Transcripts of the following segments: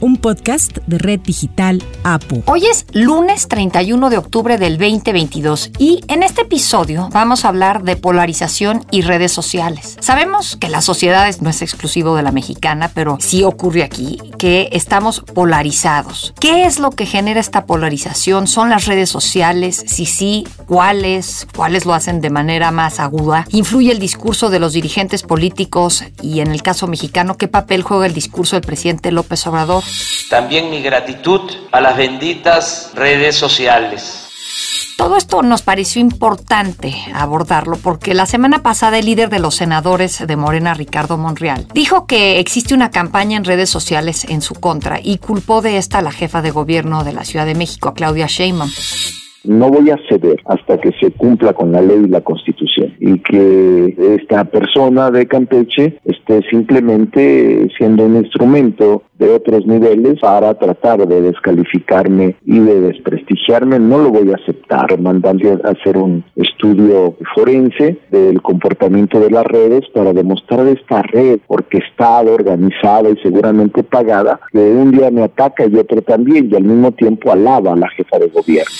un podcast de Red Digital APU. Hoy es lunes 31 de octubre del 2022 y en este episodio vamos a hablar de polarización y redes sociales. Sabemos que la sociedad no es exclusivo de la mexicana, pero sí ocurre aquí que estamos polarizados. ¿Qué es lo que genera esta polarización? ¿Son las redes sociales? Si sí, ¿cuáles? ¿Cuáles lo hacen de manera más aguda? ¿Influye el discurso de los dirigentes políticos y en el caso mexicano, qué papel juega el discurso del presidente López Obrador? También mi gratitud a las benditas redes sociales. Todo esto nos pareció importante abordarlo porque la semana pasada el líder de los senadores de Morena, Ricardo Monreal, dijo que existe una campaña en redes sociales en su contra y culpó de esta a la jefa de gobierno de la Ciudad de México, Claudia Sheinbaum. No voy a ceder hasta que se cumpla con la ley y la constitución y que esta persona de Campeche esté simplemente siendo un instrumento de otros niveles para tratar de descalificarme y de desprestigiarme. No lo voy a aceptar, mandando a hacer un estudio forense del comportamiento de las redes para demostrar esta red orquestada, organizada y seguramente pagada, que un día me ataca y otro también y al mismo tiempo alaba a la jefa de gobierno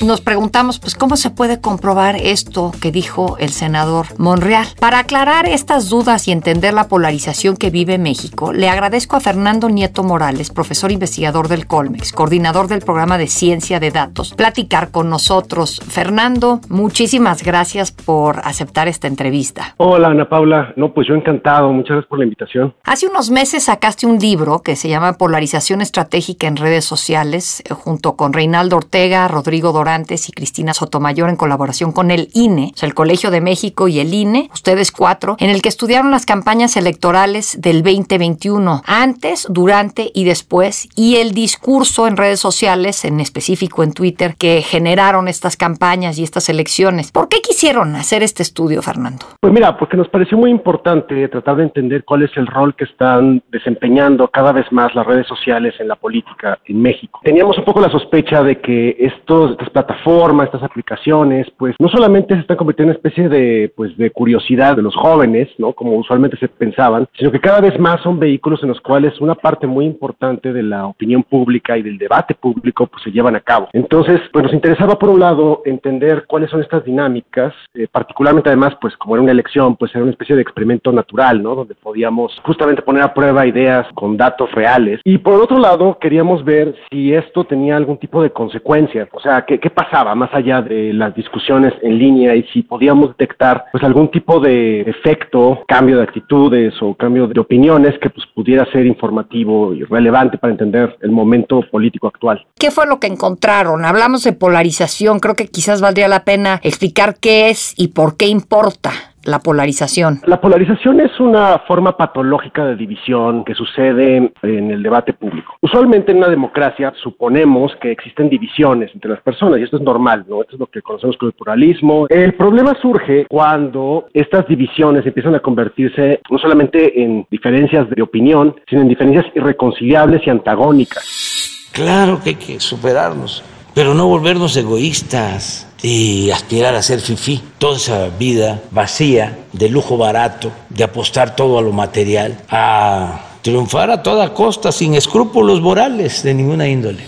nos preguntamos, pues, ¿cómo se puede comprobar esto que dijo el senador Monreal? Para aclarar estas dudas y entender la polarización que vive México, le agradezco a Fernando Nieto Morales, profesor investigador del Colmex, coordinador del programa de ciencia de datos, platicar con nosotros. Fernando, muchísimas gracias por aceptar esta entrevista. Hola, Ana Paula. No, pues yo encantado. Muchas gracias por la invitación. Hace unos meses sacaste un libro que se llama Polarización Estratégica en Redes Sociales, eh, junto con Reinaldo Ortega, Rodrigo Dorán y Cristina Sotomayor en colaboración con el INE, o sea, el Colegio de México y el INE, ustedes cuatro, en el que estudiaron las campañas electorales del 2021, antes, durante y después, y el discurso en redes sociales, en específico en Twitter, que generaron estas campañas y estas elecciones. ¿Por qué quisieron hacer este estudio, Fernando? Pues mira, porque nos pareció muy importante tratar de entender cuál es el rol que están desempeñando cada vez más las redes sociales en la política en México. Teníamos un poco la sospecha de que estos, estas plataformas, estas aplicaciones, pues no solamente se están convirtiendo en una especie de, pues, de curiosidad de los jóvenes, ¿no? Como usualmente se pensaban, sino que cada vez más son vehículos en los cuales una parte muy importante de la opinión pública y del debate público, pues se llevan a cabo. Entonces, pues nos interesaba por un lado entender cuáles son estas dinámicas, eh, particularmente además, pues como era una elección, pues era una especie de experimento natural, ¿no? Donde podíamos justamente poner a prueba ideas con datos reales. Y por otro lado, queríamos ver si esto tenía algún tipo de consecuencia, o sea, qué, qué pasaba más allá de las discusiones en línea y si podíamos detectar pues algún tipo de efecto, cambio de actitudes o cambio de opiniones que pues pudiera ser informativo y relevante para entender el momento político actual. ¿Qué fue lo que encontraron? Hablamos de polarización, creo que quizás valdría la pena explicar qué es y por qué importa la polarización? La polarización es una forma patológica de división que sucede en el debate público. Usualmente en una democracia suponemos que existen divisiones entre las personas y esto es normal, ¿no? Esto es lo que conocemos como el pluralismo. El problema surge cuando estas divisiones empiezan a convertirse no solamente en diferencias de opinión, sino en diferencias irreconciliables y antagónicas. Claro que hay que superarnos, pero no volvernos egoístas y aspirar a ser fifí. Toda esa vida vacía, de lujo barato, de apostar todo a lo material, a triunfar a toda costa, sin escrúpulos morales de ninguna índole.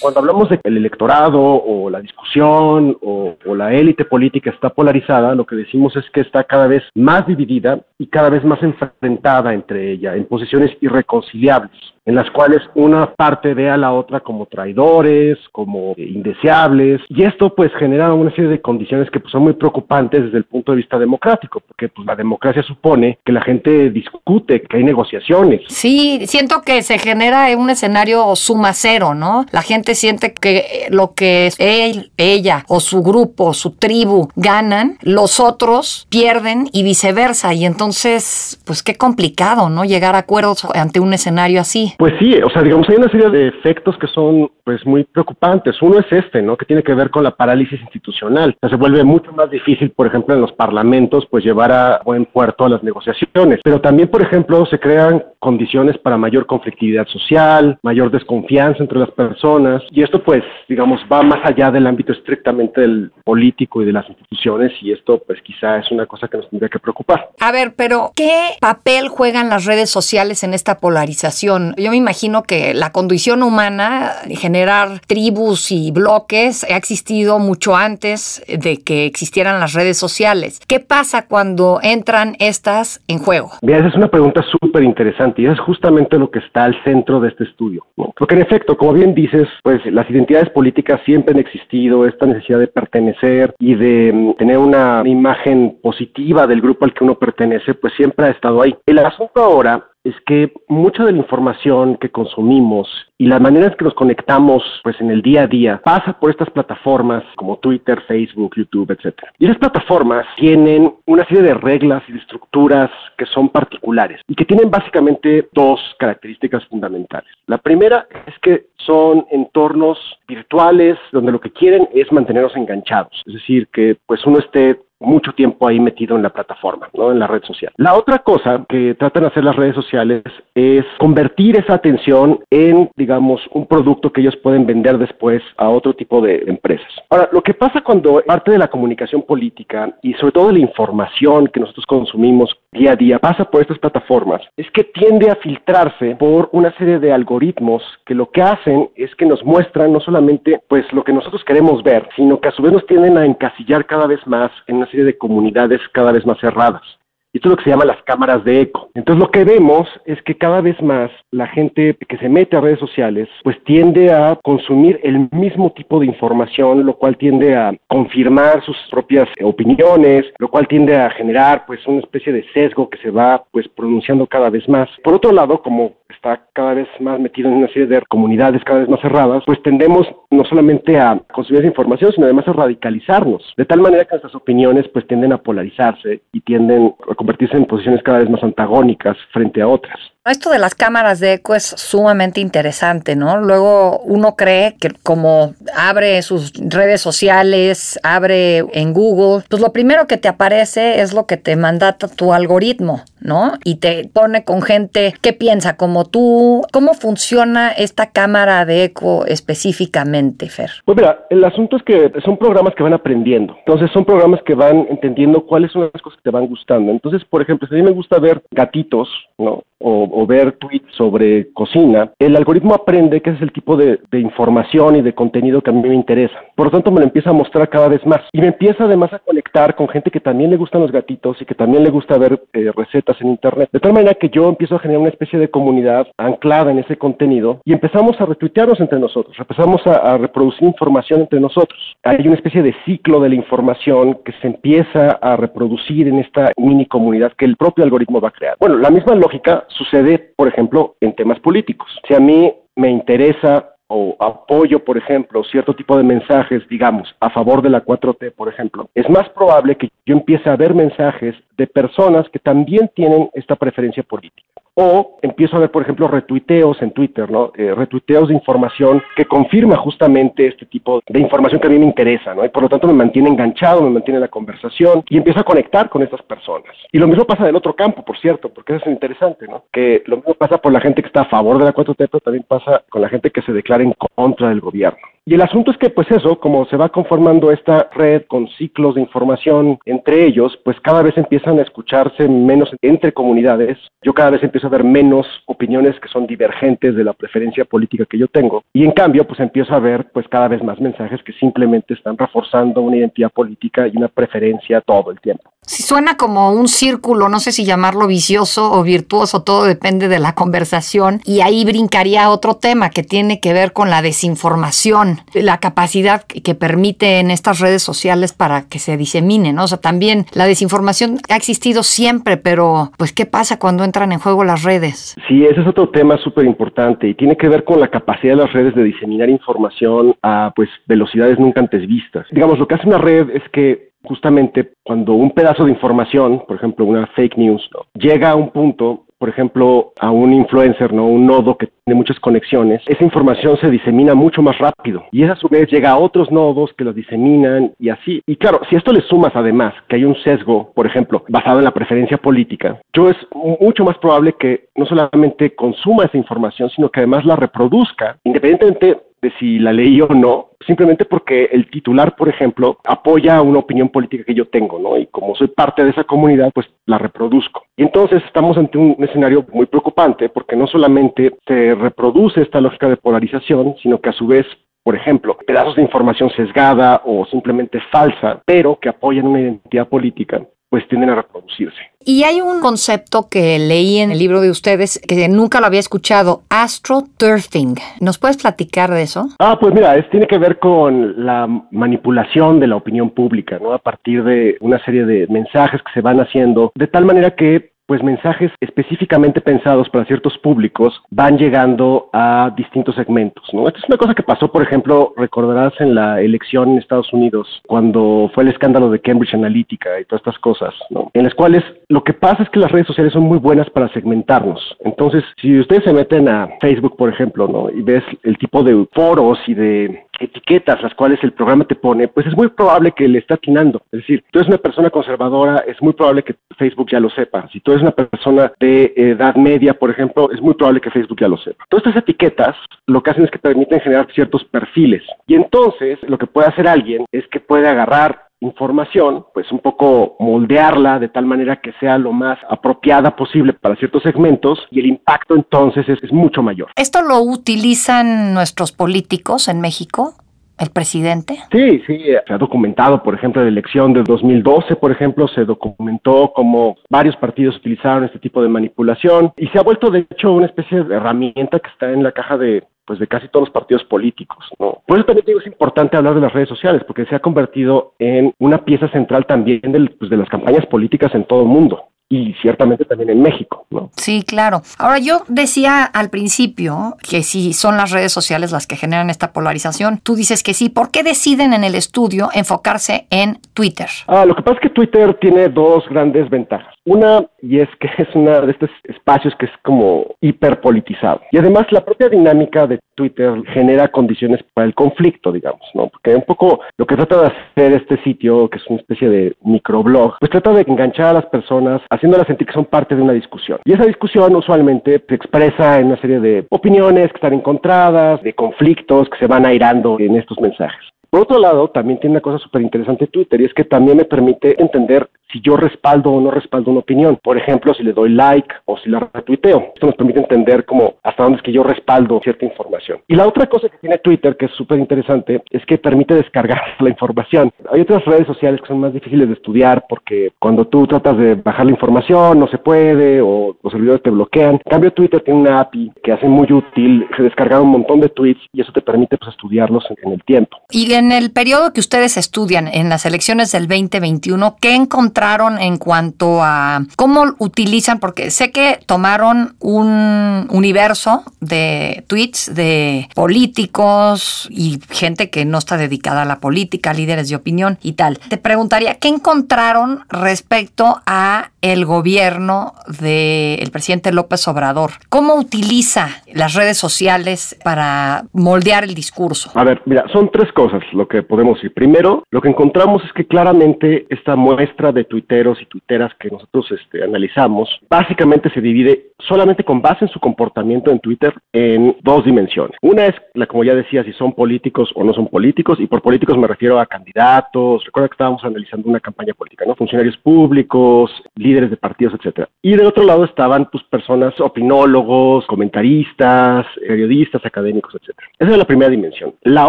Cuando hablamos de que el electorado o la discusión o, o la élite política está polarizada, lo que decimos es que está cada vez más dividida y cada vez más enfrentada entre ella, en posiciones irreconciliables en las cuales una parte ve a la otra como traidores, como indeseables, y esto pues genera una serie de condiciones que pues, son muy preocupantes desde el punto de vista democrático, porque pues la democracia supone que la gente discute, que hay negociaciones. Sí, siento que se genera un escenario suma cero, ¿no? La gente siente que lo que él, ella o su grupo, su tribu ganan, los otros pierden y viceversa, y entonces pues qué complicado, ¿no? Llegar a acuerdos ante un escenario así. Pues sí, o sea, digamos, hay una serie de efectos que son pues muy preocupantes. Uno es este, ¿no? Que tiene que ver con la parálisis institucional. Se vuelve mucho más difícil, por ejemplo, en los parlamentos, pues llevar a buen puerto a las negociaciones. Pero también, por ejemplo, se crean condiciones para mayor conflictividad social, mayor desconfianza entre las personas. Y esto, pues, digamos, va más allá del ámbito estrictamente del político y de las instituciones. Y esto, pues, quizá es una cosa que nos tendría que preocupar. A ver, pero ¿qué papel juegan las redes sociales en esta polarización? Yo me imagino que la condición humana, generar tribus y bloques, ha existido mucho antes de que existieran las redes sociales. ¿Qué pasa cuando entran estas en juego? Esa es una pregunta súper interesante y es justamente lo que está al centro de este estudio. Porque en efecto, como bien dices, pues las identidades políticas siempre han existido, esta necesidad de pertenecer y de mm, tener una imagen positiva del grupo al que uno pertenece, pues siempre ha estado ahí. El asunto ahora es que mucha de la información que consumimos y las maneras que nos conectamos pues en el día a día pasa por estas plataformas como Twitter, Facebook, YouTube, etcétera. Y esas plataformas tienen una serie de reglas y de estructuras que son particulares y que tienen básicamente dos características fundamentales. La primera es que son entornos virtuales donde lo que quieren es mantenernos enganchados, es decir, que pues uno esté mucho tiempo ahí metido en la plataforma, ¿no? En la red social. La otra cosa que tratan de hacer las redes sociales es convertir esa atención en, digamos, un producto que ellos pueden vender después a otro tipo de empresas. Ahora, lo que pasa cuando parte de la comunicación política y sobre todo de la información que nosotros consumimos día a día pasa por estas plataformas es que tiende a filtrarse por una serie de algoritmos que lo que hacen es que nos muestran no solamente pues lo que nosotros queremos ver, sino que a su vez nos tienden a encasillar cada vez más en una serie de comunidades cada vez más cerradas. Y esto es lo que se llama las cámaras de eco. Entonces lo que vemos es que cada vez más la gente que se mete a redes sociales pues tiende a consumir el mismo tipo de información, lo cual tiende a confirmar sus propias opiniones, lo cual tiende a generar pues una especie de sesgo que se va pues pronunciando cada vez más. Por otro lado, como está cada vez más metido en una serie de comunidades cada vez más cerradas, pues tendemos no solamente a consumir esa información, sino además a radicalizarnos, de tal manera que nuestras opiniones pues tienden a polarizarse y tienden convertirse en posiciones cada vez más antagónicas frente a otras. Esto de las cámaras de eco es sumamente interesante, ¿no? Luego uno cree que como abre sus redes sociales, abre en Google, pues lo primero que te aparece es lo que te manda tu algoritmo, ¿no? Y te pone con gente que piensa como tú. ¿Cómo funciona esta cámara de eco específicamente, Fer? Pues mira, el asunto es que son programas que van aprendiendo. Entonces son programas que van entendiendo cuáles son las cosas que te van gustando. Entonces, por ejemplo, si a mí me gusta ver gatitos, ¿no? o, ver tweets sobre cocina, el algoritmo aprende que ese es el tipo de, información y de contenido que a mí me interesa. Por lo tanto, me lo empieza a mostrar cada vez más. Y me empieza además a conectar con gente que también le gustan los gatitos y que también le gusta ver eh, recetas en Internet. De tal manera que yo empiezo a generar una especie de comunidad anclada en ese contenido y empezamos a retuitearnos entre nosotros, empezamos a, a reproducir información entre nosotros. Hay una especie de ciclo de la información que se empieza a reproducir en esta mini comunidad que el propio algoritmo va a crear. Bueno, la misma lógica sucede, por ejemplo, en temas políticos. Si a mí me interesa o apoyo, por ejemplo, cierto tipo de mensajes, digamos, a favor de la 4T, por ejemplo, es más probable que yo empiece a ver mensajes de personas que también tienen esta preferencia política. O empiezo a ver, por ejemplo, retuiteos en Twitter, ¿no? Eh, retuiteos de información que confirma justamente este tipo de información que a mí me interesa, ¿no? Y por lo tanto me mantiene enganchado, me mantiene en la conversación y empiezo a conectar con estas personas. Y lo mismo pasa del otro campo, por cierto, porque eso es interesante, ¿no? Que lo mismo pasa por la gente que está a favor de la 4T, pero también pasa con la gente que se declara en contra del gobierno. Y el asunto es que, pues eso, como se va conformando esta red con ciclos de información entre ellos, pues cada vez empiezan a escucharse menos entre comunidades. Yo cada vez empiezo a ver menos opiniones que son divergentes de la preferencia política que yo tengo. Y en cambio, pues empiezo a ver, pues cada vez más mensajes que simplemente están reforzando una identidad política y una preferencia todo el tiempo. Si suena como un círculo, no sé si llamarlo vicioso o virtuoso, todo depende de la conversación. Y ahí brincaría otro tema que tiene que ver con la desinformación, la capacidad que permiten estas redes sociales para que se diseminen. O sea, también la desinformación ha existido siempre, pero pues ¿qué pasa cuando entran en juego las redes? Sí, ese es otro tema súper importante y tiene que ver con la capacidad de las redes de diseminar información a pues velocidades nunca antes vistas. Digamos, lo que hace una red es que justamente cuando un pedazo de información, por ejemplo una fake news, llega a un punto por ejemplo, a un influencer, ¿no? Un nodo que tiene muchas conexiones, esa información se disemina mucho más rápido y esa a su vez llega a otros nodos que la diseminan y así. Y claro, si esto le sumas además que hay un sesgo, por ejemplo, basado en la preferencia política, yo es mucho más probable que no solamente consuma esa información, sino que además la reproduzca, independientemente de si la leí o no, simplemente porque el titular, por ejemplo, apoya una opinión política que yo tengo, ¿no? Y como soy parte de esa comunidad, pues la reproduzco. Y entonces estamos ante un escenario muy preocupante porque no solamente se reproduce esta lógica de polarización, sino que a su vez por ejemplo, pedazos de información sesgada o simplemente falsa, pero que apoyan una identidad política, pues tienden a reproducirse. Y hay un concepto que leí en el libro de ustedes que nunca lo había escuchado, astroturfing. ¿Nos puedes platicar de eso? Ah, pues mira, es, tiene que ver con la manipulación de la opinión pública, ¿no? A partir de una serie de mensajes que se van haciendo, de tal manera que pues mensajes específicamente pensados para ciertos públicos van llegando a distintos segmentos, ¿no? Esta es una cosa que pasó, por ejemplo, recordarás en la elección en Estados Unidos, cuando fue el escándalo de Cambridge Analytica y todas estas cosas, ¿no? En las cuales lo que pasa es que las redes sociales son muy buenas para segmentarnos. Entonces, si ustedes se meten a Facebook, por ejemplo, ¿no? Y ves el tipo de foros y de etiquetas las cuales el programa te pone, pues es muy probable que le esté atinando. Es decir, tú eres una persona conservadora, es muy probable que Facebook ya lo sepa. Si tú eres una persona de edad media, por ejemplo, es muy probable que Facebook ya lo sepa. Todas estas etiquetas lo que hacen es que permiten generar ciertos perfiles. Y entonces lo que puede hacer alguien es que puede agarrar información, pues un poco moldearla de tal manera que sea lo más apropiada posible para ciertos segmentos y el impacto entonces es, es mucho mayor. ¿Esto lo utilizan nuestros políticos en México? ¿El presidente? Sí, sí, se ha documentado, por ejemplo, la elección del 2012, por ejemplo, se documentó como varios partidos utilizaron este tipo de manipulación y se ha vuelto, de hecho, una especie de herramienta que está en la caja de pues de casi todos los partidos políticos, ¿no? Por eso también digo es importante hablar de las redes sociales, porque se ha convertido en una pieza central también del, pues, de las campañas políticas en todo el mundo y ciertamente también en México, ¿no? Sí, claro. Ahora yo decía al principio que si son las redes sociales las que generan esta polarización. Tú dices que sí. ¿Por qué deciden en el estudio enfocarse en Twitter? Ah, lo que pasa es que Twitter tiene dos grandes ventajas. Una, y es que es uno de estos espacios que es como hiperpolitizado. Y además la propia dinámica de Twitter genera condiciones para el conflicto, digamos, ¿no? Porque un poco lo que trata de hacer este sitio, que es una especie de microblog, pues trata de enganchar a las personas, haciéndolas sentir que son parte de una discusión. Y esa discusión usualmente se expresa en una serie de opiniones que están encontradas, de conflictos que se van airando en estos mensajes. Por otro lado, también tiene una cosa súper interesante Twitter y es que también me permite entender si yo respaldo o no respaldo una opinión. Por ejemplo, si le doy like o si la retuiteo. Esto nos permite entender como hasta dónde es que yo respaldo cierta información. Y la otra cosa que tiene Twitter, que es súper interesante, es que permite descargar la información. Hay otras redes sociales que son más difíciles de estudiar porque cuando tú tratas de bajar la información no se puede o los servidores te bloquean. En cambio, Twitter tiene una API que hace muy útil se descargar un montón de tweets y eso te permite pues, estudiarlos en, el tiempo. En el periodo que ustedes estudian en las elecciones del 2021, ¿qué encontraron? en cuanto a cómo utilizan? Porque sé que tomaron un universo de tweets de políticos y gente que no está dedicada a la política, líderes de opinión y tal. Te preguntaría, ¿qué encontraron respecto a el gobierno del presidente López Obrador? ¿Cómo utiliza las redes sociales para moldear el discurso? A ver, mira, son tres cosas lo que podemos decir. Primero, lo que encontramos es que claramente esta muestra de tuiteros y tuiteras que nosotros este, analizamos, básicamente se divide solamente con base en su comportamiento en Twitter en dos dimensiones. Una es, la, como ya decía, si son políticos o no son políticos, y por políticos me refiero a candidatos, recuerda que estábamos analizando una campaña política, ¿no? Funcionarios públicos, líderes de partidos, etcétera. Y del otro lado estaban pues personas, opinólogos, comentaristas, periodistas, académicos, etcétera. Esa es la primera dimensión. La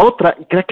otra, y queda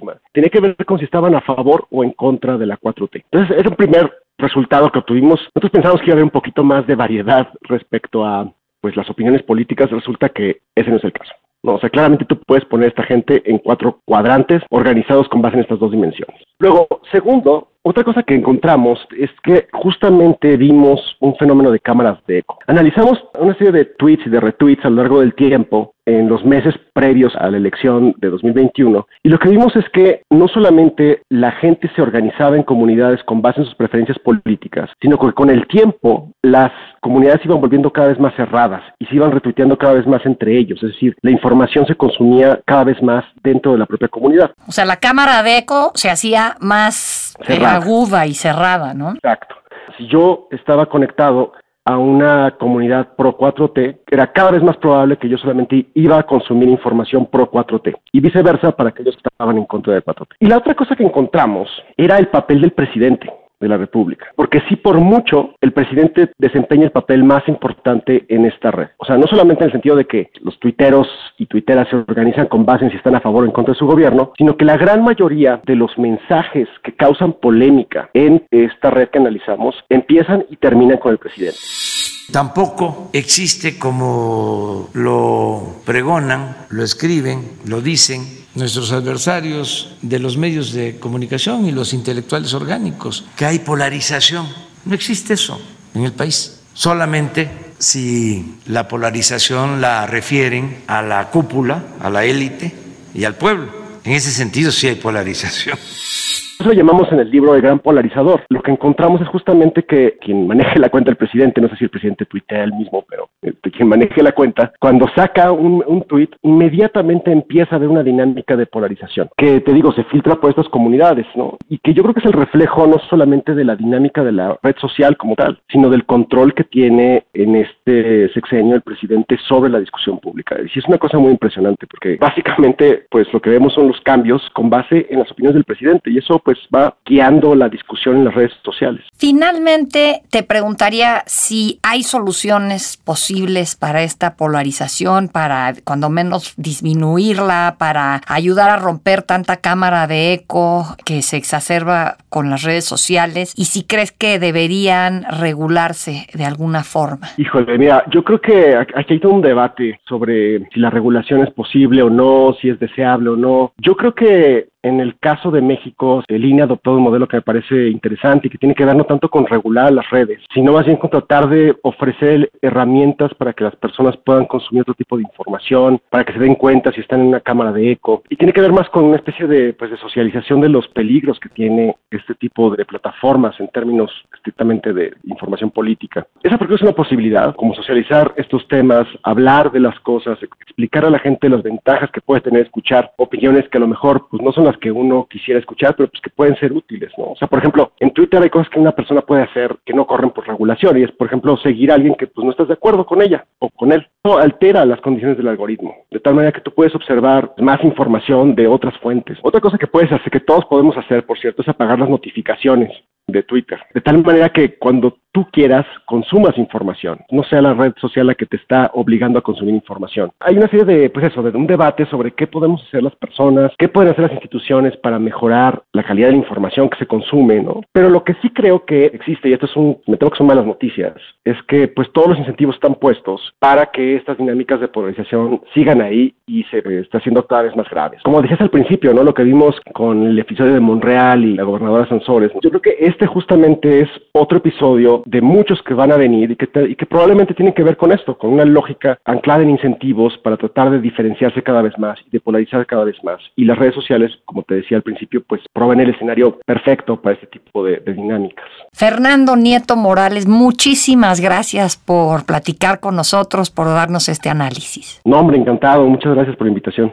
clarísima, tenía que ver con si estaban a favor o en contra de la 4T. Entonces, es un primer resultado que obtuvimos. Nosotros pensamos que iba a haber un poquito más de variedad respecto a pues las opiniones políticas. Resulta que ese no es el caso. O sea, claramente tú puedes poner a esta gente en cuatro cuadrantes organizados con base en estas dos dimensiones. Luego, segundo, otra cosa que encontramos es que justamente vimos un fenómeno de cámaras de eco. Analizamos una serie de tweets y de retweets a lo largo del tiempo en los meses previos a la elección de 2021 y lo que vimos es que no solamente la gente se organizaba en comunidades con base en sus preferencias políticas, sino que con el tiempo las comunidades iban volviendo cada vez más cerradas y se iban retuiteando cada vez más entre ellos, es decir, la información se consumía cada vez más dentro de la propia comunidad. O sea, la cámara de eco se hacía más aguda y cerrada, ¿no? Exacto. Si yo estaba conectado a una comunidad pro 4T, era cada vez más probable que yo solamente iba a consumir información pro 4T y viceversa para aquellos que estaban en contra de 4T. Y la otra cosa que encontramos era el papel del presidente de la República. Porque sí, por mucho, el presidente desempeña el papel más importante en esta red. O sea, no solamente en el sentido de que los tuiteros y tuiteras se organizan con base en si están a favor o en contra de su gobierno, sino que la gran mayoría de los mensajes que causan polémica en esta red que analizamos empiezan y terminan con el presidente. Tampoco existe como lo pregonan, lo escriben, lo dicen nuestros adversarios de los medios de comunicación y los intelectuales orgánicos, que hay polarización. No existe eso en el país. Solamente si la polarización la refieren a la cúpula, a la élite y al pueblo. En ese sentido sí hay polarización. Eso lo llamamos en el libro el gran polarizador. Lo que encontramos es justamente que quien maneje la cuenta del presidente, no sé si el presidente tuitea él mismo, pero quien maneje la cuenta, cuando saca un, un tuit, inmediatamente empieza a haber una dinámica de polarización, que te digo, se filtra por estas comunidades, ¿no? Y que yo creo que es el reflejo no solamente de la dinámica de la red social como tal, sino del control que tiene en este sexenio el presidente sobre la discusión pública. Y es una cosa muy impresionante, porque básicamente, pues lo que vemos son los cambios con base en las opiniones del presidente, y eso, pues va guiando la discusión en las redes sociales. Finalmente, te preguntaría si hay soluciones posibles para esta polarización, para cuando menos disminuirla, para ayudar a romper tanta cámara de eco que se exacerba con las redes sociales y si crees que deberían regularse de alguna forma. Híjole, mira, yo creo que aquí hay todo un debate sobre si la regulación es posible o no, si es deseable o no. Yo creo que en el caso de México, el INE adoptó un modelo que me parece interesante y que tiene que ver no tanto con regular las redes, sino más bien con tratar de ofrecer herramientas para que las personas puedan consumir otro tipo de información, para que se den cuenta si están en una cámara de eco. Y tiene que ver más con una especie de, pues, de socialización de los peligros que tiene este tipo de plataformas en términos estrictamente de información política. Esa porque es una posibilidad, como socializar estos temas, hablar de las cosas, explicar a la gente las ventajas que puede tener escuchar opiniones que a lo mejor pues, no son las que uno quisiera escuchar, pero pues que pueden ser útiles, ¿no? O sea, por ejemplo, en Twitter hay cosas que una persona puede hacer que no corren por regulación y es, por ejemplo, seguir a alguien que pues no estás de acuerdo con ella o con él. No, altera las condiciones del algoritmo, de tal manera que tú puedes observar más información de otras fuentes. Otra cosa que puedes hacer, que todos podemos hacer, por cierto, es apagar las notificaciones de Twitter. De tal manera que cuando tú quieras, consumas información, no sea la red social la que te está obligando a consumir información. Hay una serie de, pues eso, de un debate sobre qué podemos hacer las personas, qué pueden hacer las instituciones para mejorar la calidad de la información que se consume, ¿no? Pero lo que sí creo que existe, y esto es un, me tengo que son malas noticias, es que pues todos los incentivos están puestos para que estas dinámicas de polarización sigan ahí y se está haciendo cada vez más graves. Como decías al principio, ¿no? Lo que vimos con el episodio de Monreal y la gobernadora Sansores, yo creo que este justamente es otro episodio de muchos que van a venir y que, y que probablemente tienen que ver con esto, con una lógica anclada en incentivos para tratar de diferenciarse cada vez más y de polarizar cada vez más. Y las redes sociales, como te decía al principio, pues proveen el escenario perfecto para este tipo de, de dinámicas. Fernando Nieto Morales, muchísimas gracias por platicar con nosotros, por darnos este análisis. No, hombre, encantado. Muchas gracias por la invitación.